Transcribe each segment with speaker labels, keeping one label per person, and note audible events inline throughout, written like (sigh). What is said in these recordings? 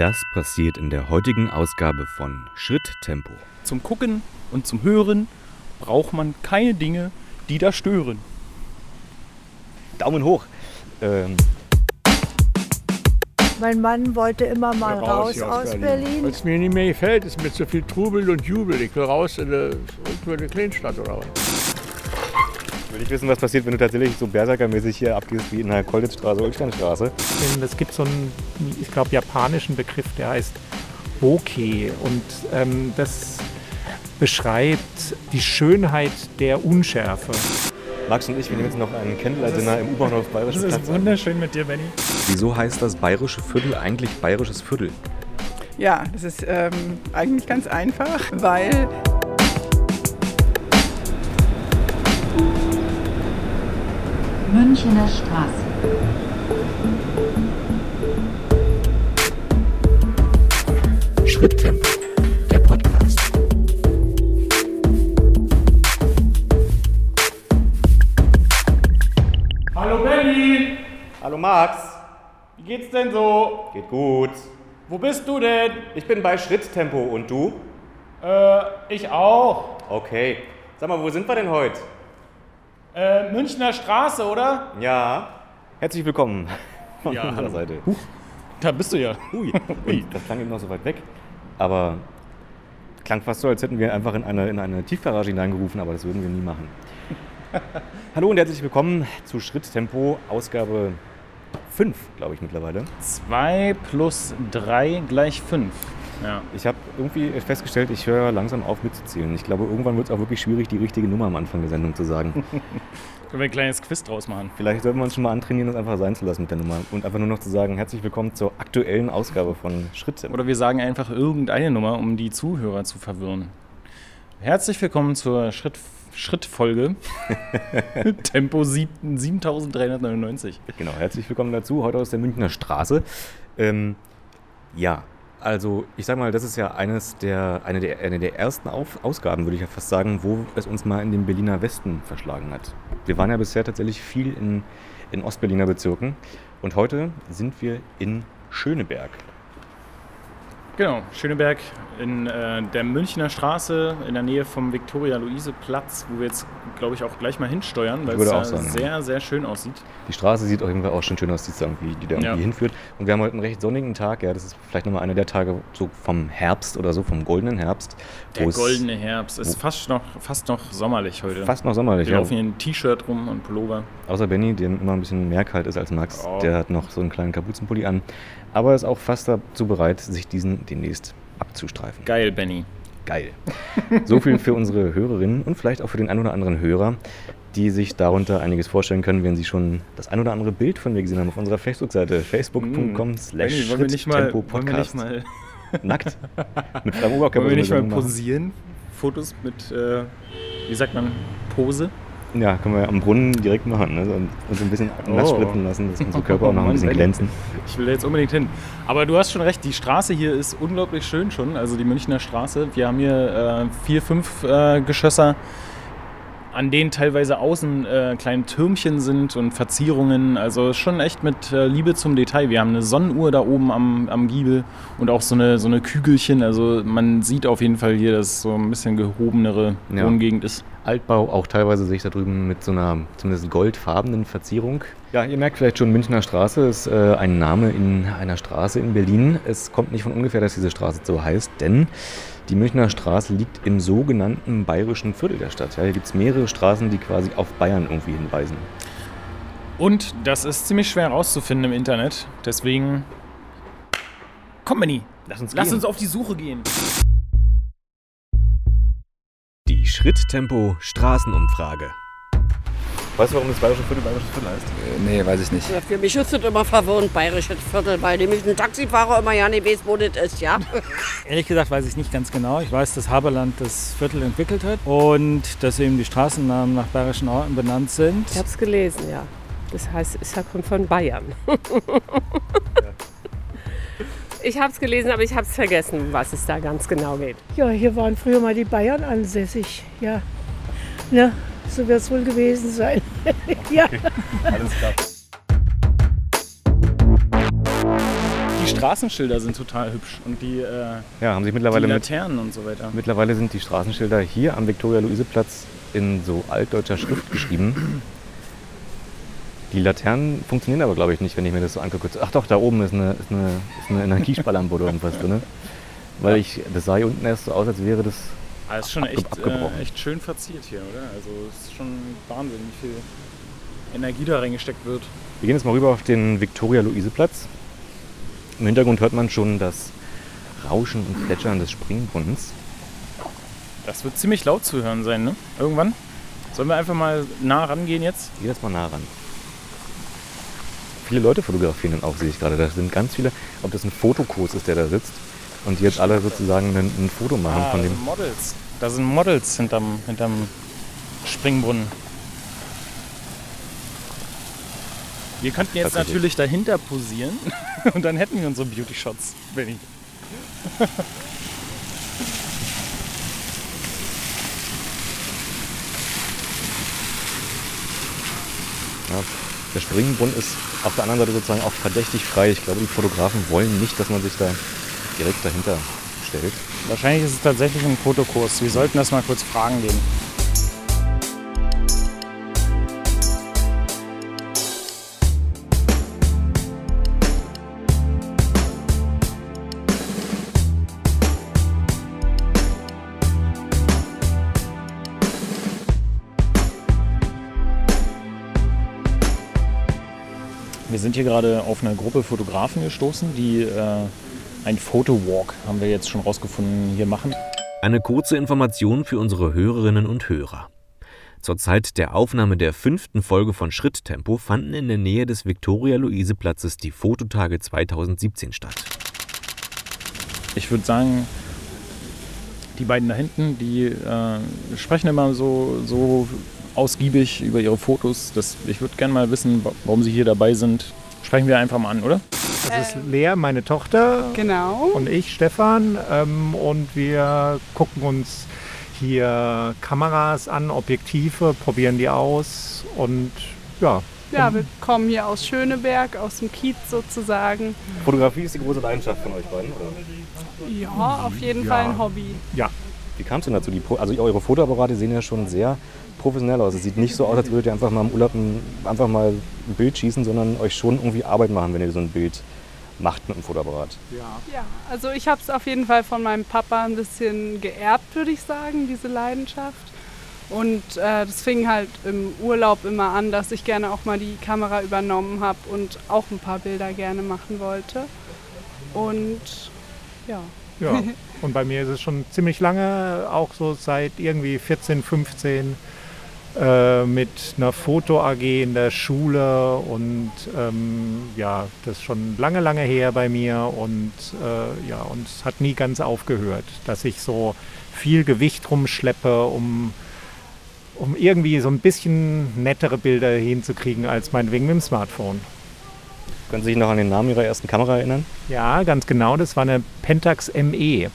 Speaker 1: Das passiert in der heutigen Ausgabe von Schritttempo.
Speaker 2: Zum Gucken und zum Hören braucht man keine Dinge, die da stören.
Speaker 1: Daumen hoch. Ähm,
Speaker 3: Mein Mann wollte immer mal raus,
Speaker 4: hier
Speaker 3: aus Berlin.
Speaker 4: Weil es mir nicht mehr gefällt, ist mir zu viel Trubel und Jubel. Ich will raus in eine, in eine Kleinstadt oder was.
Speaker 1: Will ich wissen, was passiert, wenn du tatsächlich so Berserkermäßig hier abgehst wie in der Kolditzstraße, Ulsteinstraße.
Speaker 5: Es gibt so einen, ich glaube, japanischen Begriff, der heißt Bokeh. Und ähm, das beschreibt die Schönheit der Unschärfe.
Speaker 1: Max und ich, wir nehmen jetzt noch einen Candlelight-Dinner im U-Bahnhof Bayerischer Platz. an.
Speaker 2: wunderschön mit dir, Benny.
Speaker 1: Wieso heißt das bayerische Viertel eigentlich bayerisches Viertel?
Speaker 6: Ja, das ist ähm, eigentlich ganz einfach, weil
Speaker 7: Münchener Straße.
Speaker 1: Schritttempo, der Podcast.
Speaker 2: Hallo Benny!
Speaker 1: Hallo Max,
Speaker 2: Wie geht's denn so?
Speaker 1: geht gut.
Speaker 2: Wo bist du denn?
Speaker 1: Ich bin bei Schritttempo und du?
Speaker 2: Äh, ich auch.
Speaker 1: Okay. Sag mal, wo sind wir denn heute?
Speaker 2: Äh, Münchner Straße, oder?
Speaker 1: Ja. Herzlich willkommen (laughs) von
Speaker 2: Ja,
Speaker 1: unserer. Seite.
Speaker 2: Da bist du ja.
Speaker 1: Ui, Ui, (laughs) das klang eben noch so weit weg. Aber klang fast so, als hätten wir einfach in eine, in eine Tiefgarage hineingerufen, aber das würden wir nie machen. (laughs) Hallo und herzlich willkommen zu Schritttempo, Ausgabe 5, glaube ich mittlerweile.
Speaker 2: 2 plus 3 gleich 5. Ja.
Speaker 1: Ich habe irgendwie festgestellt, ich höre langsam auf mitzuzählen. Ich glaube, irgendwann wird es auch wirklich schwierig, die richtige Nummer am Anfang der Sendung zu sagen. (laughs)
Speaker 2: Können wir ein kleines Quiz draus machen?
Speaker 1: Vielleicht sollten wir uns schon mal antrainieren, das einfach sein zu lassen mit der Nummer und einfach nur noch zu sagen, herzlich willkommen zur aktuellen Ausgabe von Schritttempo.
Speaker 2: Oder wir sagen einfach irgendeine Nummer, um die Zuhörer zu verwirren. Herzlich willkommen zur Schritt, Schrittfolge. (laughs) Tempo sieb- 7399.
Speaker 1: Genau, herzlich willkommen dazu, heute aus der Münchner Straße. Ähm, ja, also ich sag mal, das ist ja eines der, eine, der, eine der ersten Auf Ausgaben, würde ich ja fast sagen, wo es uns mal in den Berliner Westen verschlagen hat. Wir waren ja bisher tatsächlich viel in, in Ostberliner Bezirken und heute sind wir in Schöneberg.
Speaker 2: Genau, Schöneberg in äh, der Münchner Straße in der Nähe vom Viktoria-Luise-Platz, wo wir jetzt, glaube ich, auch gleich mal hinsteuern, weil es da
Speaker 1: sagen, ja.
Speaker 2: sehr, sehr schön aussieht.
Speaker 1: Die Straße sieht auf jeden Fall auch schon schön aus, die, irgendwie, die da irgendwie
Speaker 2: Ja.
Speaker 1: hinführt. Und wir haben heute einen recht sonnigen Tag, ja, das ist vielleicht nochmal einer der Tage so vom Herbst oder so, vom goldenen Herbst.
Speaker 2: Der goldene Herbst ist fast noch, fast noch sommerlich heute.
Speaker 1: Fast noch sommerlich,
Speaker 2: Wir
Speaker 1: ja.
Speaker 2: laufen hier in T-Shirt rum und Pullover.
Speaker 1: Außer Benny, dem immer ein bisschen mehr kalt ist als Max.
Speaker 2: Oh.
Speaker 1: Der hat noch so einen kleinen Kapuzenpulli an. Aber ist auch fast dazu bereit, sich diesen demnächst abzustreifen.
Speaker 2: Geil, Benny.
Speaker 1: Geil. So viel für unsere Hörerinnen und vielleicht auch für den ein oder anderen Hörer, die sich darunter einiges vorstellen können, wenn sie schon das ein oder andere Bild von mir gesehen haben auf unserer Facebook-Seite. facebook.com slash
Speaker 2: nicht mal,
Speaker 1: Tempo Podcast. Nackt. Mit freiem Oberkörper.
Speaker 2: wollen wir nicht mal (laughs) posieren? Fotos mit, äh, wie sagt man, Pose?
Speaker 1: Ja, können wir am Brunnen direkt machen. Ne? Und so ein bisschen nass
Speaker 2: Oh.
Speaker 1: spritzen lassen, dass unsere (laughs) Körper auch noch ein bisschen glänzen.
Speaker 2: Ich will da jetzt unbedingt hin. Aber du hast schon recht, die Straße hier ist unglaublich schön schon, also die Münchner Straße. Wir haben hier äh, vier, fünf äh, Geschösser, an denen teilweise außen äh, kleine Türmchen sind und Verzierungen. Also schon echt mit äh, Liebe zum Detail. Wir haben eine Sonnenuhr da oben am, am Giebel und auch so eine, so eine Kügelchen. Also man sieht auf jeden Fall hier, dass es so ein bisschen gehobenere
Speaker 1: Ja.
Speaker 2: Wohngegend ist.
Speaker 1: Altbau, auch teilweise sehe ich da drüben mit so einer zumindest goldfarbenen Verzierung. Ja, ihr merkt vielleicht schon, Münchner Straße ist äh, ein Name in einer Straße in Berlin. Es kommt nicht von ungefähr, dass diese Straße so heißt, denn die Münchner Straße liegt im sogenannten bayerischen Viertel der Stadt. Ja, hier gibt es mehrere Straßen, die quasi auf Bayern irgendwie hinweisen.
Speaker 2: Und das ist ziemlich schwer herauszufinden im Internet. Deswegen. Komm, Benny.
Speaker 1: Lass uns
Speaker 2: Lass
Speaker 1: gehen.
Speaker 2: uns auf die Suche gehen.
Speaker 1: Die Schritttempo Straßenumfrage. Weißt du, warum das bayerische Viertel bayerisches Viertel heißt?
Speaker 8: Nee, weiß ich nicht.
Speaker 9: Ja, Für mich ist das immer verwirrend, bayerisches Viertel, weil nämlich ein Taxifahrer immer ja nicht weiß, wo das ist, ja? (laughs)
Speaker 10: Ehrlich gesagt weiß ich nicht ganz genau. Ich weiß, dass Haberland das Viertel entwickelt hat und dass eben die Straßennamen nach bayerischen Orten benannt sind.
Speaker 11: Ich habe es gelesen, ja. Das heißt, es kommt von Bayern. (laughs) ich habe es gelesen, aber ich habe es vergessen, was es da ganz genau geht.
Speaker 3: Ja, hier waren früher mal die Bayern ansässig. Ja, ne, so wird es wohl gewesen sein. (laughs) ja.
Speaker 1: Alles klar.
Speaker 2: Die Straßenschilder sind total hübsch und die, äh,
Speaker 1: Ja, haben sich
Speaker 2: die
Speaker 1: mittlerweile mit,
Speaker 2: Laternen und so weiter.
Speaker 1: mittlerweile sind die Straßenschilder hier am Viktoria-Luise-Platz in so altdeutscher Schrift geschrieben. Die Laternen funktionieren aber, glaube ich, nicht, wenn ich mir das so angucke. Ach doch, da oben ist eine, ist eine, ist eine Energiesparlampe oder irgendwas drin. Weil ich, das sah hier unten erst so aus, als wäre das.
Speaker 2: Ah, ist schon echt, äh, echt schön verziert hier, oder? Also es ist schon Wahnsinn, wie viel Energie da reingesteckt wird.
Speaker 1: Wir gehen jetzt mal rüber auf den Viktoria-Luise-Platz. Im Hintergrund hört man schon das Rauschen und Plätschern des Springbrunnens.
Speaker 2: Das wird ziemlich laut zu hören sein, ne? Irgendwann. Sollen wir einfach mal nah rangehen jetzt?
Speaker 1: Geh jetzt mal nah ran. Viele Leute fotografieren dann auch, sehe ich gerade. Da sind ganz viele, ob das ein Fotokurs ist, der da sitzt und die jetzt alle sozusagen ein, ein Foto machen
Speaker 2: Ah,
Speaker 1: von dem.
Speaker 2: Models. Da sind Models hinterm, hinterm Springbrunnen. Wir könnten jetzt natürlich dahinter posieren (laughs) und dann hätten wir unsere Beauty-Shots, Benny.
Speaker 1: Ja, der Springbrunnen ist auf der anderen Seite sozusagen auch verdächtig frei. Ich glaube, die Fotografen wollen nicht, dass man sich da direkt dahinter stellt.
Speaker 2: Wahrscheinlich ist es tatsächlich ein Fotokurs. Wir sollten das mal kurz fragen gehen. Wir sind hier gerade auf eine Gruppe Fotografen gestoßen, die äh, ein Fotowalk, haben wir jetzt schon rausgefunden, hier machen.
Speaker 7: Eine kurze Information für unsere Hörerinnen und Hörer. Zur Zeit der Aufnahme der fünften Folge von Schritttempo fanden in der Nähe des Viktoria-Luise-Platzes die Fototage 2017 statt.
Speaker 2: Ich würde sagen, die beiden da hinten, die äh, sprechen immer so, so ausgiebig über ihre Fotos. Das, ich würde gerne mal wissen, wa- warum sie hier dabei sind. Sprechen wir einfach mal an, oder?
Speaker 5: Das ist Lea, meine Tochter.
Speaker 6: Genau.
Speaker 5: Und ich, Stefan. Ähm, und wir gucken uns hier Kameras an, Objektive, probieren die aus. Und ja,
Speaker 6: Ja, wir kommen hier aus Schöneberg, aus dem Kiez sozusagen.
Speaker 1: Fotografie ist die große Leidenschaft von euch beiden, oder?
Speaker 6: Ja, auf jeden
Speaker 1: Ja.
Speaker 6: Fall ein Hobby.
Speaker 5: Ja.
Speaker 1: Wie kam es denn dazu? Die, Pro- also eure Fotoapparate sehen ja schon sehr professionell aus. Es sieht nicht so aus, als würdet ihr einfach mal im Urlaub ein, einfach mal ein Bild schießen, sondern euch schon irgendwie Arbeit machen, wenn ihr so ein Bild macht mit einem Fotoapparat.
Speaker 6: Ja, also ich habe es auf jeden Fall von meinem Papa ein bisschen geerbt, würde ich sagen, diese Leidenschaft. Und äh, das fing halt im Urlaub immer an, dass ich gerne auch mal die Kamera übernommen habe und auch ein paar Bilder gerne machen wollte. Und ja.
Speaker 5: Ja, (laughs) und bei mir ist es schon ziemlich lange, auch so seit irgendwie 14, 15, äh, mit einer Foto-AG in der Schule und ähm, ja, das ist schon lange, lange her bei mir und äh, ja, und es hat nie ganz aufgehört, dass ich so viel Gewicht rumschleppe, um, um irgendwie so ein bisschen nettere Bilder hinzukriegen als meinetwegen mit dem Smartphone.
Speaker 1: Können Sie sich noch an den Namen Ihrer ersten Kamera erinnern?
Speaker 5: Ja, ganz genau, das war eine Pentax ME.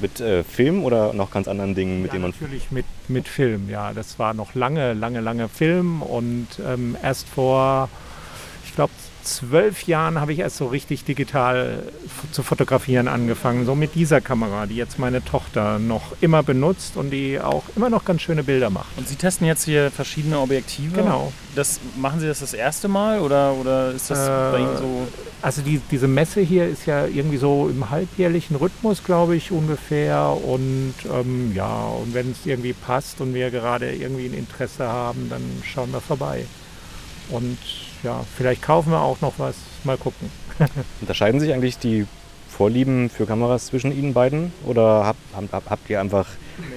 Speaker 1: Mit äh, Film oder noch ganz anderen Dingen, mit
Speaker 5: Ja,
Speaker 1: denen man.
Speaker 5: natürlich mit, mit Film, ja. Das war noch lange, lange, lange Film und ähm, erst vor, ich glaube, zwölf Jahren habe ich erst so richtig digital zu fotografieren angefangen. So mit dieser Kamera, die jetzt meine Tochter noch immer benutzt und die auch immer noch ganz schöne Bilder macht.
Speaker 2: Und Sie testen jetzt hier verschiedene Objektive.
Speaker 5: Genau.
Speaker 2: Das, machen Sie das das erste Mal oder, oder ist das
Speaker 5: Äh,
Speaker 2: bei Ihnen so?
Speaker 5: Also die, diese Messe hier ist ja irgendwie so im halbjährlichen Rhythmus, glaube ich, ungefähr. Und ähm, ja, und wenn es irgendwie passt und wir gerade irgendwie ein Interesse haben, dann schauen wir vorbei. Und ja, vielleicht kaufen wir auch noch was. Mal gucken. (laughs)
Speaker 1: Unterscheiden sich eigentlich die Vorlieben für Kameras zwischen Ihnen beiden? Oder habt, habt, habt ihr einfach,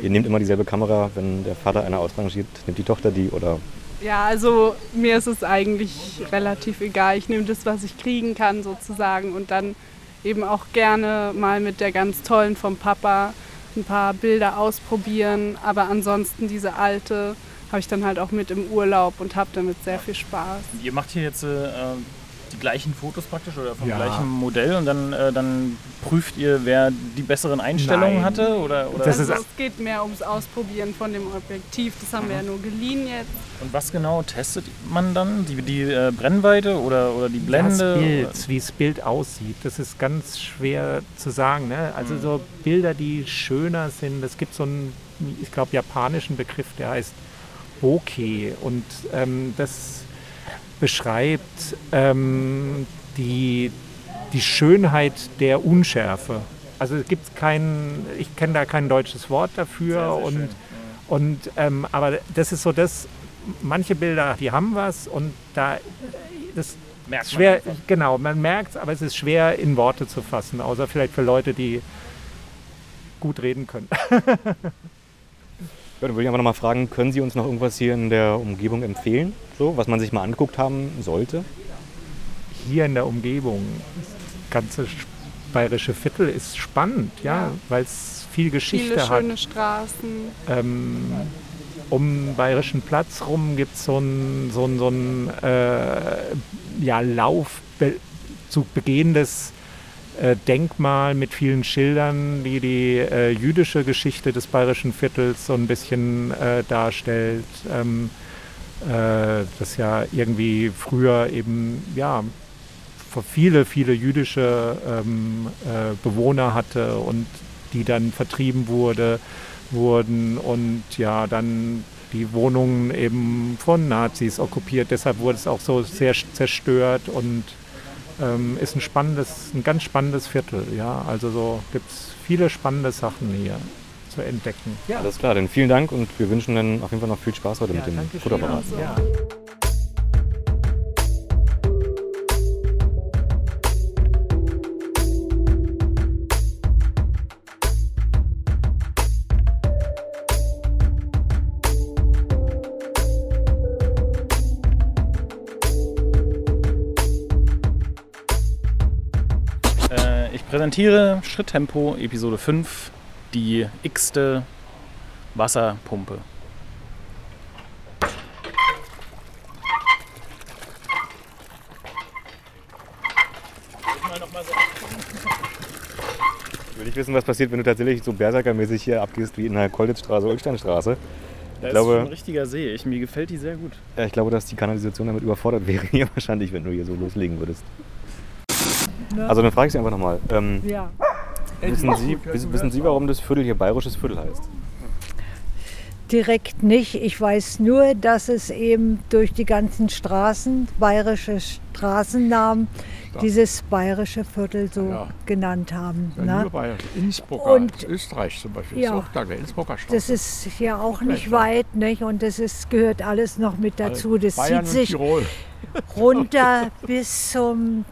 Speaker 1: ihr nehmt immer dieselbe Kamera, wenn der Vater einer ausrangiert, nimmt die Tochter die? Oder
Speaker 6: Ja, also mir ist es eigentlich relativ egal. Ich nehme das, was ich kriegen kann sozusagen und dann eben auch gerne mal mit der ganz tollen vom Papa ein paar Bilder ausprobieren. Aber ansonsten diese alte habe ich dann halt auch mit im Urlaub und habe damit sehr viel Spaß.
Speaker 2: Ihr macht hier jetzt äh, die gleichen Fotos praktisch oder vom
Speaker 5: Ja.
Speaker 2: gleichen Modell und dann, äh, dann prüft ihr, wer die besseren Einstellungen
Speaker 5: Nein.
Speaker 2: hatte? Oder, oder
Speaker 5: Das
Speaker 6: Also
Speaker 5: ist-
Speaker 6: es geht mehr ums Ausprobieren von dem Objektiv. Das haben wir ja nur geliehen jetzt.
Speaker 2: Und was genau testet man dann? Die, die äh, Brennweite oder, oder die
Speaker 5: Das
Speaker 2: Blende?
Speaker 5: Bild, wie das Bild aussieht, das ist ganz schwer zu sagen. Ne? Also so Bilder, die schöner sind, es gibt so einen, ich glaube, japanischen Begriff, der heißt Bokeh und ähm, das beschreibt ähm, die, die Schönheit der Unschärfe. Also es gibt kein, ich kenne da kein deutsches Wort dafür und, und ähm, aber das ist so das, manche Bilder, die haben was und da das
Speaker 2: Merkt man
Speaker 5: schwer,
Speaker 2: einfach.
Speaker 5: genau, man merkt es, aber es ist schwer in Worte zu fassen, außer vielleicht für Leute, die gut reden können. (laughs)
Speaker 1: Ja, dann würde ich einfach nochmal fragen, können Sie uns noch irgendwas hier in der Umgebung empfehlen? So, was man sich mal angeguckt haben sollte?
Speaker 5: Hier in der Umgebung, das ganze bayerische Viertel ist spannend, ja,
Speaker 6: Ja.
Speaker 5: weil es viel Geschichte
Speaker 6: Viele
Speaker 5: hat.
Speaker 6: schöne Straßen.
Speaker 5: Ähm, um den Bayerischen Platz rum gibt es so ein, so ein, so ein äh, ja, Lauf zu begehendes äh, Denkmal mit vielen Schildern, die die äh, jüdische Geschichte des Bayerischen Viertels so ein bisschen äh, darstellt. Ähm, äh, das ja irgendwie früher eben ja viele, viele jüdische ähm, äh, Bewohner hatte und die dann vertrieben wurde, wurden und ja dann die Wohnungen eben von Nazis okkupiert. Deshalb wurde es auch so sehr zerstört und ähm, ist ein spannendes, ein ganz spannendes Viertel. Ja, also so gibt es viele spannende Sachen hier zu entdecken. Ja,
Speaker 1: Alles klar, dann vielen Dank und wir wünschen dann auf jeden Fall noch viel Spaß heute mit dem. Fotoapparat.
Speaker 2: Präsentiere Schritttempo Episode 5, die x-te Wasserpumpe.
Speaker 1: Will ich wissen, was passiert, wenn du tatsächlich so berserkermäßig hier abgehst wie in der Kolditzstraße, Ulsteinstraße.
Speaker 2: Da
Speaker 1: Ich glaube-
Speaker 2: ist schon ein richtiger See. Ich, mir gefällt die sehr gut.
Speaker 1: Ja, ich glaube, dass die Kanalisation damit überfordert (laughs) wäre hier wahrscheinlich, wenn du hier so loslegen würdest.
Speaker 3: Ne?
Speaker 1: Also dann frage ich Sie einfach nochmal. Ähm,
Speaker 3: Ja.
Speaker 1: wissen, Sie, wissen, Sie, warum das Viertel hier bayerisches Viertel heißt?
Speaker 3: Direkt nicht. Ich weiß nur, dass es eben durch die ganzen Straßen, bayerische Straßennamen, dieses bayerische Viertel so
Speaker 4: Ja.
Speaker 3: genannt haben.
Speaker 4: Ja,
Speaker 3: ne?
Speaker 4: Innsbrucker,
Speaker 3: Und-
Speaker 4: Österreich zum Beispiel,
Speaker 3: Ja.
Speaker 4: ist auch da, der Innsbrucker Straße.
Speaker 3: Das ist ja auch nicht weit, nicht? Und das ist, gehört alles noch mit dazu. Das
Speaker 4: Bayern
Speaker 3: zieht sich
Speaker 4: Tirol.
Speaker 3: runter (laughs) bis zum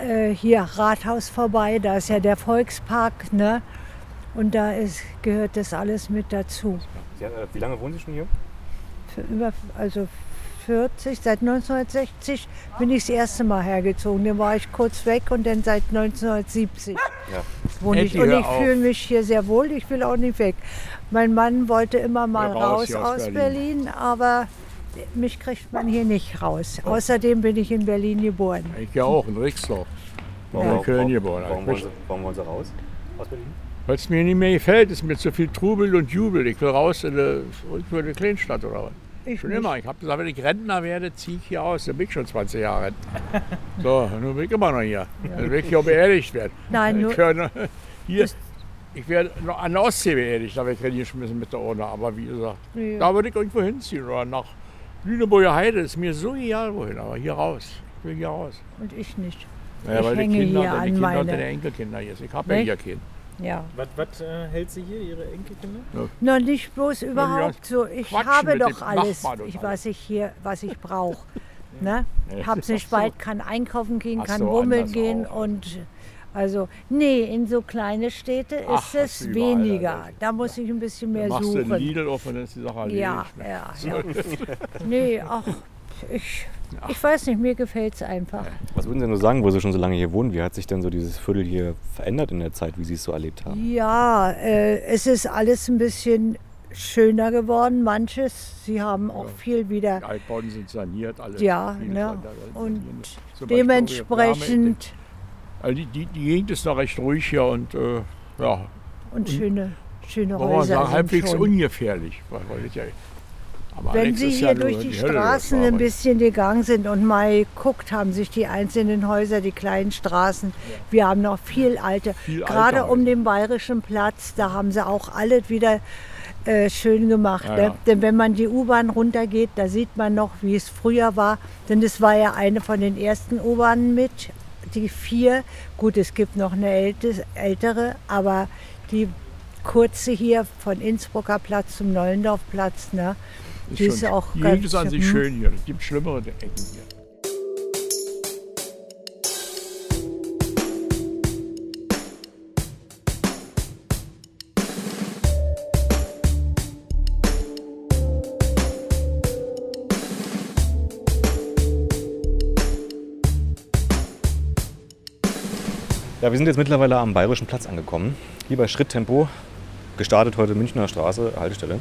Speaker 3: äh, hier Rathaus vorbei. Da ist ja der Volkspark, ne? Und da ist, gehört das alles mit dazu.
Speaker 1: Sie, äh, wie lange wohnen Sie schon hier?
Speaker 3: Für über, also 40, seit 1960 bin ich das erste Mal hergezogen. Dann war ich kurz weg und dann seit 1970
Speaker 1: Ja.
Speaker 3: wohne ich. Und ich fühle mich hier sehr wohl, ich will auch nicht weg. Mein Mann wollte immer mal
Speaker 4: Ja, raus
Speaker 3: raus, aus
Speaker 4: Berlin.
Speaker 3: Berlin. aber mich kriegt man hier nicht raus. Außerdem bin ich in Berlin geboren.
Speaker 4: Ich ja auch, in Rixdorf. War
Speaker 3: Ja.
Speaker 4: in Köln geboren.
Speaker 1: Warum wollen, Sie, warum wollen Sie raus aus Berlin?
Speaker 4: Weil es mir nicht mehr gefällt, ist mir zu viel Trubel und Jubel. Ich will raus in eine, eine Kleinstadt oder was.
Speaker 3: Ich
Speaker 4: Schon
Speaker 3: nicht.
Speaker 4: immer. Ich habe gesagt, wenn ich Rentner werde, ziehe ich hier aus. Dann bin ich schon 20 Jahre Rentner. (laughs) So, nun bin ich immer noch hier. Dann will ich hier auch beerdigt werden.
Speaker 3: Nein, nur-
Speaker 4: ich höre (laughs) hier, ich werde noch an der Ostsee beerdigt, da werde ich hingeschmissen mit der Urne. Aber wie gesagt,
Speaker 3: Ja.
Speaker 4: da würde ich irgendwo hinziehen. Oder nach Lüneburger Heide. Ist mir so egal wohin, aber hier raus. Ich will hier raus.
Speaker 3: Und ich nicht.
Speaker 4: Naja,
Speaker 3: ich
Speaker 4: weil die
Speaker 3: hänge
Speaker 4: Kinder,
Speaker 3: hier
Speaker 4: die
Speaker 3: an
Speaker 4: Kinder und
Speaker 3: meine.
Speaker 4: deine Enkelkinder hier sind. Ich habe ja hier keinen.
Speaker 3: Ja.
Speaker 2: Was, was äh, hält sie hier, ihre Enkelkinder?
Speaker 3: Noch nicht bloß überhaupt so. Ich
Speaker 4: Quatschen
Speaker 3: habe doch alles, ich, was ich hier, was ich (laughs) brauche. Ne?
Speaker 4: Ja,
Speaker 3: Hab's
Speaker 4: das
Speaker 3: nicht
Speaker 4: du-
Speaker 3: weit, kann einkaufen gehen,
Speaker 4: hast
Speaker 3: kann bummeln gehen
Speaker 4: auch.
Speaker 3: und also nee, in so kleine Städte
Speaker 4: Ach,
Speaker 3: ist es
Speaker 4: du
Speaker 3: weniger.
Speaker 4: Alter.
Speaker 3: Da muss ich ein bisschen mehr
Speaker 4: Machst du
Speaker 3: suchen.
Speaker 4: den Lidl auf und dann ist die Sache erledigt.
Speaker 3: Ja,
Speaker 4: ne?
Speaker 3: ja, ja. (laughs) nee, ach, ich, ich weiß nicht, mir gefällt es einfach.
Speaker 1: Was würden Sie denn nur sagen, wo Sie schon so lange hier wohnen? Wie hat sich denn so dieses Viertel hier verändert in der Zeit, wie Sie es so erlebt haben?
Speaker 3: Ja, äh, es ist alles ein bisschen schöner geworden, manches. Sie haben auch viel wieder,
Speaker 4: Die Altbauten sind saniert, alle.
Speaker 3: ja, ne? Und dementsprechend
Speaker 4: Also die, die, die Gegend ist noch recht ruhig hier und äh, ja,
Speaker 3: und schöne, schöne Häuser
Speaker 4: sagen,
Speaker 3: sind
Speaker 4: halbwegs
Speaker 3: schon.
Speaker 4: ungefährlich. Ja,
Speaker 3: Wenn Sie hier
Speaker 4: ja
Speaker 3: durch die
Speaker 4: Hölle, das
Speaker 3: Straßen
Speaker 4: war
Speaker 3: ein bisschen gegangen sind und mal guckt, haben sich die einzelnen Häuser, die kleinen Straßen, wir haben noch viel alte,
Speaker 4: Viel
Speaker 3: gerade um
Speaker 4: Häuser.
Speaker 3: den Bayerischen Platz, da haben sie auch alles wieder äh, schön gemacht.
Speaker 4: Ja,
Speaker 3: ne?
Speaker 4: ja.
Speaker 3: Denn wenn man die U-Bahn runtergeht, da sieht man noch, wie es früher war. Denn das war ja eine von den ersten U-Bahnen mit, die vier. Gut, es gibt noch eine ältes- ältere, aber die kurze hier von Innsbrucker Platz zum Neulendorfplatz, ne? die ist auch
Speaker 4: die
Speaker 3: ganz
Speaker 4: Gegend ist an sich schön hier. Es gibt schlimmere Ecken hier.
Speaker 1: Ja, wir sind jetzt mittlerweile am Bayerischen Platz angekommen. Hier bei Schritttempo, gestartet heute Münchner Straße, Haltestelle.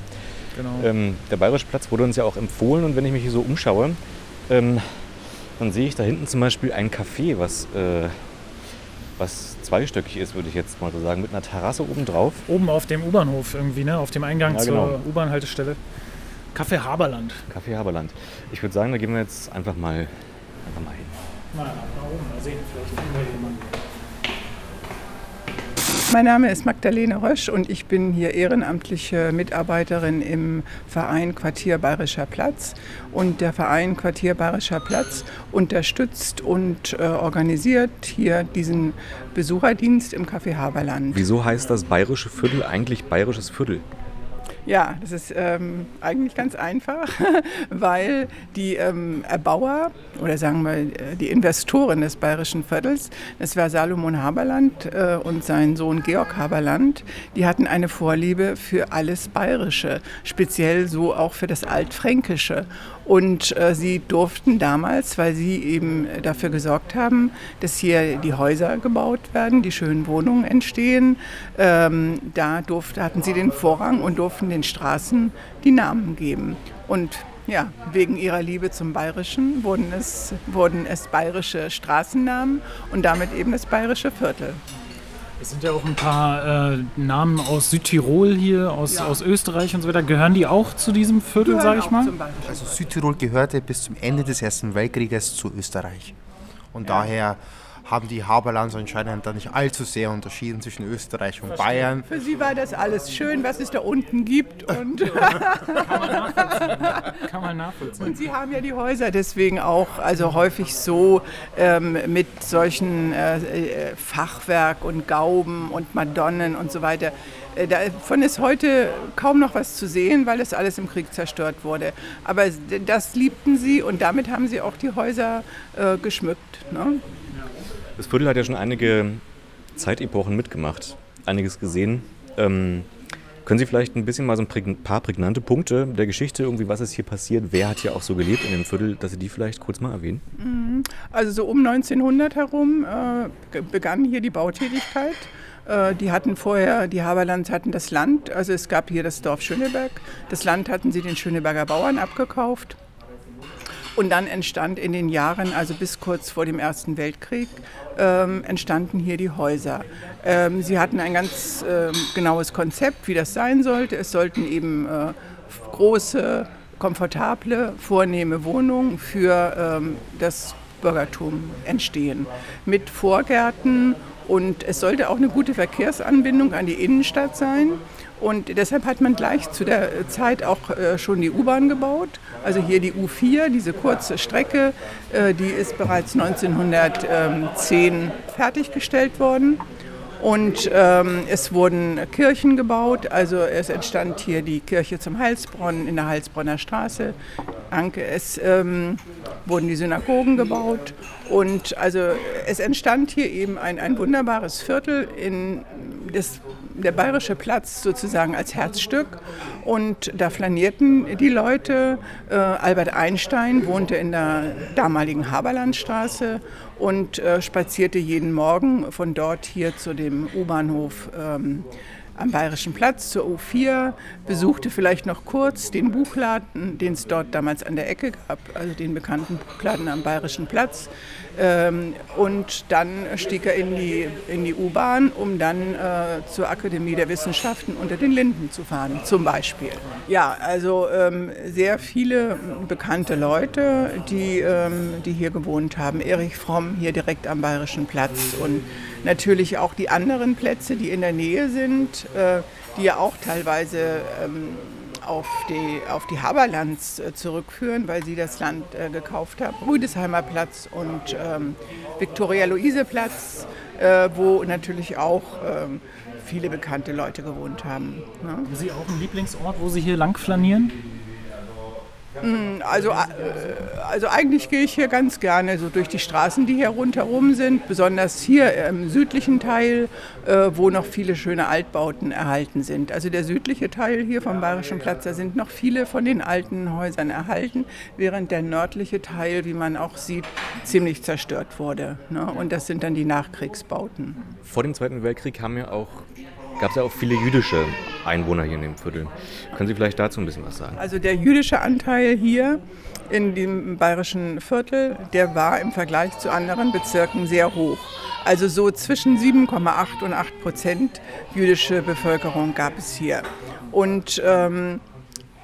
Speaker 2: Genau.
Speaker 1: Ähm, der Bayerische Platz wurde uns ja auch empfohlen und wenn ich mich hier so umschaue, ähm, dann sehe ich da hinten zum Beispiel ein Café, was, äh, was zweistöckig ist, würde ich jetzt mal so sagen, mit einer Terrasse oben drauf.
Speaker 2: Oben auf dem U-Bahnhof irgendwie, ne? Auf dem Eingang
Speaker 1: Ja, genau.
Speaker 2: zur U-Bahn-Haltestelle. Café Haberland.
Speaker 1: Café Haberland. Ich würde sagen, da gehen wir jetzt einfach mal, einfach mal hin.
Speaker 2: Mal nach oben, mal sehen, vielleicht finden wir jemanden.
Speaker 8: Mein Name ist Magdalene Rösch und ich bin hier ehrenamtliche Mitarbeiterin im Verein Quartier Bayerischer Platz. Und der Verein Quartier Bayerischer Platz unterstützt und äh, organisiert hier diesen Besucherdienst im Café Haberland.
Speaker 1: Wieso heißt das Bayerische Viertel eigentlich Bayerisches Viertel?
Speaker 8: Ja, das ist ähm, eigentlich ganz einfach, (laughs) weil die ähm, Erbauer oder sagen wir äh, die Investoren des Bayerischen Viertels, das war Salomon Haberland äh, und sein Sohn Georg Haberland, die hatten eine Vorliebe für alles Bayerische, speziell so auch für das Altfränkische. Und äh, sie durften damals, weil sie eben dafür gesorgt haben, dass hier die Häuser gebaut werden, die schönen Wohnungen entstehen, ähm, da durfte, hatten sie den Vorrang und durften den Straßen die Namen geben. Und ja, wegen ihrer Liebe zum Bayerischen wurden es, wurden es bayerische Straßennamen und damit eben das bayerische Viertel.
Speaker 2: Es sind ja auch ein paar äh, Namen aus Südtirol hier, aus,
Speaker 8: Ja.
Speaker 2: aus Österreich und so weiter. Gehören die auch zu diesem Viertel, sage ich mal?
Speaker 12: Also Südtirol gehörte bis zum Ende des Ersten Weltkrieges zu Österreich. Und daher haben die Haberlands anscheinend da nicht allzu sehr unterschieden zwischen Österreich und Bayern.
Speaker 8: Für sie war das alles schön, was es da unten gibt. Und (laughs)
Speaker 2: Kann man nachvollziehen.
Speaker 8: Und Sie haben ja die Häuser deswegen auch also häufig so ähm, mit solchen äh, äh, Fachwerk und Gauben und Madonnen und so weiter. Äh, Davon ist heute kaum noch was zu sehen, weil das alles im Krieg zerstört wurde. Aber das liebten sie und damit haben sie auch die Häuser äh, geschmückt. Ne?
Speaker 1: Das Viertel hat ja schon einige Zeitepochen mitgemacht, einiges gesehen. Ähm, können Sie vielleicht ein bisschen mal so ein paar prägnante Punkte der Geschichte, irgendwie was ist hier passiert, wer hat hier auch so gelebt in dem Viertel, dass Sie die vielleicht kurz mal erwähnen?
Speaker 8: Mhm. Also so um 1900 herum äh, begann hier die Bautätigkeit. Äh, die hatten vorher, die Haberlands hatten das Land, also es gab hier das Dorf Schöneberg. Das Land hatten sie den Schöneberger Bauern abgekauft. Und dann entstand in den Jahren, also bis kurz vor dem Ersten Weltkrieg, ähm, entstanden hier die Häuser. Ähm, sie hatten ein ganz ähm, genaues Konzept, wie das sein sollte. Es sollten eben äh, große, komfortable, vornehme Wohnungen für ähm, das Bürgertum entstehen. Mit Vorgärten und es sollte auch eine gute Verkehrsanbindung an die Innenstadt sein. Und deshalb hat man gleich zu der Zeit auch äh, schon die U-Bahn gebaut. Also hier die U4, diese kurze Strecke, äh, die ist bereits 1910 fertiggestellt worden. Und ähm, es wurden Kirchen gebaut, also es entstand hier die Kirche zum Heilsbronn in der Heilsbronner Straße. Anke, es ähm, wurden die Synagogen gebaut und also es entstand hier eben ein, ein wunderbares Viertel in das, der Bayerische Platz sozusagen als Herzstück und da flanierten die Leute. Äh, Albert Einstein wohnte in der damaligen Haberlandstraße und äh, spazierte jeden Morgen von dort hier zu dem U-Bahnhof ähm, am Bayerischen Platz zur U4, besuchte vielleicht noch kurz den Buchladen, den es dort damals an der Ecke gab, also den bekannten Buchladen am Bayerischen Platz. Ähm, und dann stieg er in die, in die U-Bahn, um dann äh, zur Akademie der Wissenschaften unter den Linden zu fahren, zum Beispiel. Ja, also ähm, sehr viele bekannte Leute, die, ähm, die hier gewohnt haben. Erich Fromm hier direkt am Bayerischen Platz und natürlich auch die anderen Plätze, die in der Nähe sind, äh, die ja auch teilweise ähm, auf die, auf die Haberlands äh, zurückführen, weil sie das Land äh, gekauft haben. Rüdesheimer Platz und ähm, Viktoria-Luise-Platz, wo natürlich auch ähm, viele bekannte Leute gewohnt haben. Ne?
Speaker 2: Haben Sie auch einen Lieblingsort, wo Sie hier lang flanieren?
Speaker 8: Mm, Also, äh, also eigentlich gehe ich hier ganz gerne so durch die Straßen, die hier rundherum sind, besonders hier im südlichen Teil, äh, wo noch viele schöne Altbauten erhalten sind. Also der südliche Teil hier vom Bayerischen Platz, da sind noch viele von den alten Häusern erhalten, während der nördliche Teil, wie man auch sieht, ziemlich zerstört wurde. Ne? Und das sind dann die Nachkriegsbauten.
Speaker 1: Vor dem Zweiten Weltkrieg haben ja auch, gab es ja auch viele jüdische Einwohner hier in dem Viertel. Können Sie vielleicht dazu ein bisschen was sagen?
Speaker 8: Also der jüdische Anteil hier in dem bayerischen Viertel, der war im Vergleich zu anderen Bezirken sehr hoch. Also so zwischen 7,8 und 8 Prozent jüdische Bevölkerung gab es hier. Und ähm,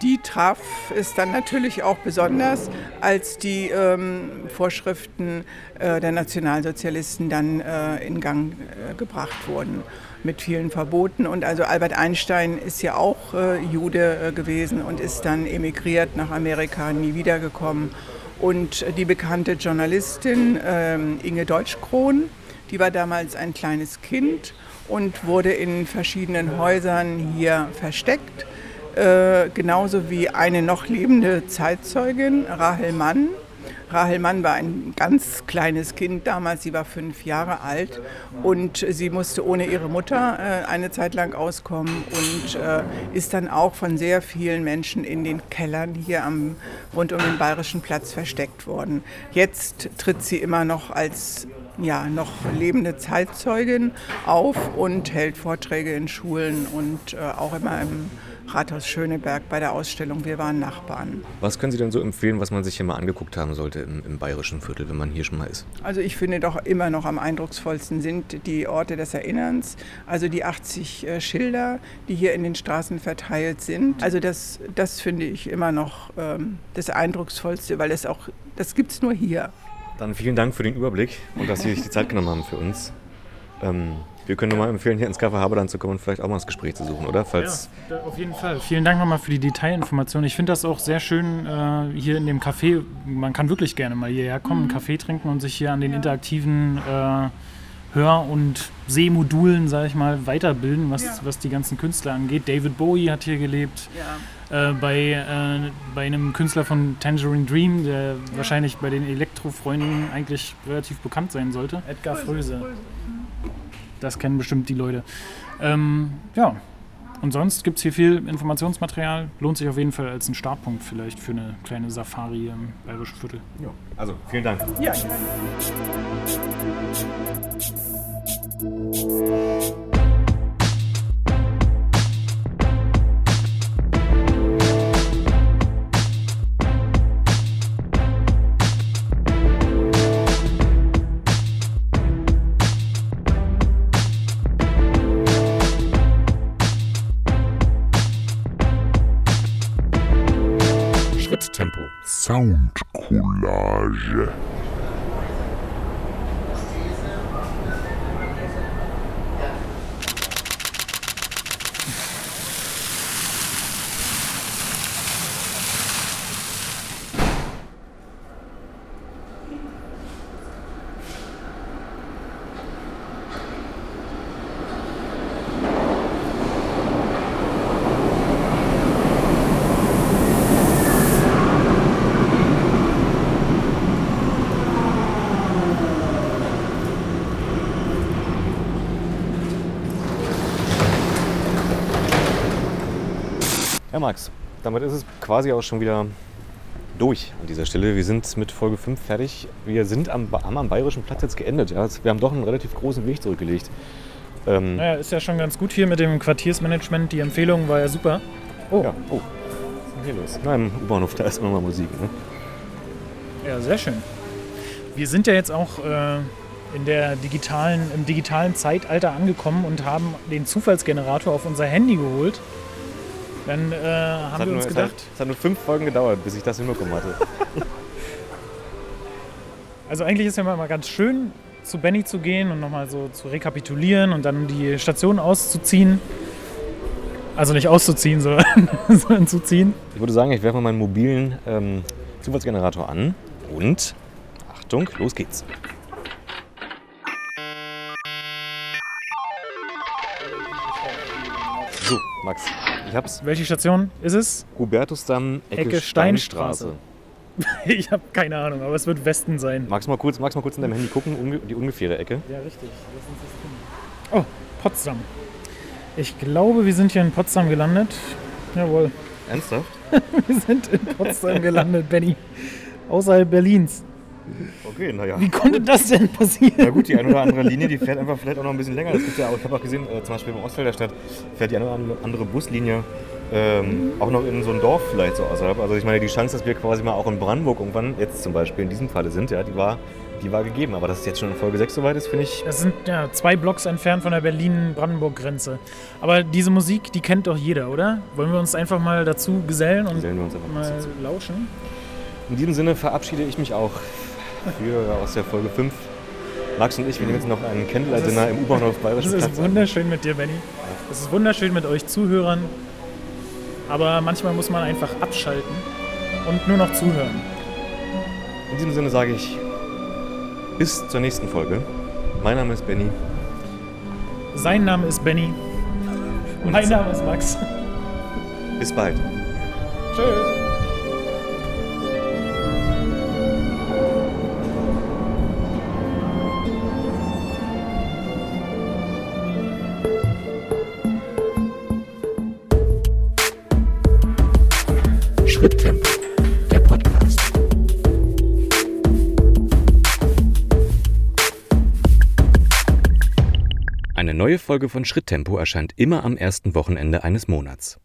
Speaker 8: die traf es dann natürlich auch besonders, als die ähm, Vorschriften äh, der Nationalsozialisten dann äh, in Gang äh, gebracht wurden mit vielen Verboten. Und also Albert Einstein ist ja auch äh, Jude äh, gewesen und ist dann emigriert nach Amerika, nie wiedergekommen. Und die bekannte Journalistin ähm, Inge Deutschkron, die war damals ein kleines Kind und wurde in verschiedenen Häusern hier versteckt. Äh, genauso wie eine noch lebende Zeitzeugin, Rahel Mann. Rahel Mann war ein ganz kleines Kind damals, sie war fünf Jahre alt und sie musste ohne ihre Mutter äh, eine Zeit lang auskommen und äh, ist dann auch von sehr vielen Menschen in den Kellern hier am, rund um den Bayerischen Platz versteckt worden. Jetzt tritt sie immer noch als ja, noch lebende Zeitzeugin auf und hält Vorträge in Schulen und äh, auch immer im Rathaus Schöneberg bei der Ausstellung Wir waren Nachbarn.
Speaker 1: Was können Sie denn so empfehlen, was man sich hier mal angeguckt haben sollte im, im bayerischen Viertel, wenn man hier schon mal ist?
Speaker 8: Also ich finde doch immer noch am eindrucksvollsten sind die Orte des Erinnerns, also die 80 äh, Schilder, die hier in den Straßen verteilt sind. Also das, das finde ich immer noch ähm, das Eindrucksvollste, weil es auch, das gibt es nur hier.
Speaker 1: Dann vielen Dank für den Überblick und dass Sie sich die Zeit genommen haben für uns. Ähm, wir können nur mal empfehlen, hier ins Café Haberland zu kommen und vielleicht auch mal das Gespräch zu suchen, oder? Falls
Speaker 2: Ja, auf jeden Fall. Vielen Dank nochmal für die Detailinformation. Ich finde das auch sehr schön äh, hier in dem Café. Man kann wirklich gerne mal hierher kommen, einen Kaffee trinken und sich hier an den interaktiven äh, Hör- und Sehmodulen, sage ich mal, weiterbilden, was,
Speaker 8: Ja.
Speaker 2: was die ganzen Künstler angeht. David Bowie hat hier gelebt. Äh, bei, äh, bei einem Künstler von Tangerine Dream, der wahrscheinlich bei den Elektrofreunden eigentlich relativ bekannt sein sollte. Edgar Fröse. Das kennen bestimmt die Leute. Ähm, ja, und sonst gibt es hier viel Informationsmaterial. Lohnt sich auf jeden Fall als ein Startpunkt vielleicht für eine kleine Safari im Bayerischen Viertel.
Speaker 1: Ja, also vielen Dank.
Speaker 8: Ja,
Speaker 13: Schritttempo. Soundcollage.
Speaker 1: Ja, Max, damit ist es quasi auch schon wieder durch an dieser Stelle. Wir sind mit Folge 5 fertig. Wir sind am, haben am Bayerischen Platz jetzt geendet. Ja. Wir haben doch einen relativ großen Weg zurückgelegt. Ähm,
Speaker 2: Naja, ist ja schon ganz gut hier mit dem Quartiersmanagement. Die Empfehlung war ja super. Oh,
Speaker 1: Ja, oh. Was ist denn hier los? Na, im U-Bahnhof, da ist immer mal Musik, ne?
Speaker 2: ja, sehr schön. Wir sind ja jetzt auch äh, in der digitalen, im digitalen Zeitalter angekommen und haben den Zufallsgenerator auf unser Handy geholt. Dann äh, haben
Speaker 1: hat
Speaker 2: wir
Speaker 1: nur,
Speaker 2: uns
Speaker 1: es
Speaker 2: gedacht,
Speaker 1: Hat, es hat nur fünf Folgen gedauert, bis ich das hinbekommen hatte. (laughs)
Speaker 2: Also eigentlich ist ja immer mal ganz schön, zu Benny zu gehen und nochmal so zu rekapitulieren und dann die Station auszuziehen. Also nicht auszuziehen, (laughs) sondern, sondern zu ziehen.
Speaker 1: Ich würde sagen, ich werfe mal meinen mobilen ähm, Zufallsgenerator an und Achtung, los geht's. So, Max, ich hab's.
Speaker 2: Welche Station ist es?
Speaker 1: Hubertusdamm, Ecke,
Speaker 2: Ecke
Speaker 1: Steinstraße.
Speaker 2: Steinstraße. (laughs) Ich habe keine Ahnung, aber es wird Westen sein.
Speaker 1: Magst du mal kurz, magst du mal kurz in deinem Handy gucken, unge die ungefähre Ecke?
Speaker 2: Ja, richtig. Lass uns das tun. Oh, Potsdam. Ich glaube, wir sind hier in Potsdam gelandet. Jawohl.
Speaker 1: Ernsthaft? (laughs)
Speaker 2: wir sind in Potsdam gelandet, Benny. Außerhalb Berlins.
Speaker 1: Okay, naja.
Speaker 2: Wie konnte das denn passieren?
Speaker 1: Na gut, die eine oder andere Linie, die fährt einfach vielleicht auch noch ein bisschen länger. Es gibt ja auch, ich habe auch gesehen, äh, zum Beispiel im Ostfelder Stadt fährt die eine oder andere Buslinie ähm, auch noch in so ein Dorf vielleicht so außerhalb. Also ich meine, die Chance, dass wir quasi mal auch in Brandenburg irgendwann jetzt zum Beispiel in diesem Falle sind, ja, die war, die war gegeben. Aber dass es jetzt schon in Folge 6 soweit ist, finde ich.
Speaker 2: Das sind ja zwei Blocks entfernt von der Berlin-Brandenburg-Grenze. Aber diese Musik, die kennt doch jeder, oder? Wollen wir uns einfach mal dazu gesellen und
Speaker 1: Gesellen wir uns einfach
Speaker 2: mal lauschen?
Speaker 1: In diesem Sinne verabschiede ich mich auch für, aus der Folge 5. Max und ich, wir nehmen jetzt noch ein Candlelight-Dinner im U-Bahnhof
Speaker 2: Das
Speaker 1: Bayerischer
Speaker 2: ist wunderschön mit dir, Benny. Es ist wunderschön mit euch Zuhörern. Aber manchmal muss man einfach abschalten und nur noch zuhören.
Speaker 1: In diesem Sinne sage ich bis zur nächsten Folge. Mein Name ist Benny.
Speaker 2: Sein Name ist Benny. Mein Name ist Max.
Speaker 1: Bis bald.
Speaker 2: Tschüss.
Speaker 7: Folge von Schritttempo erscheint immer am ersten Wochenende eines Monats.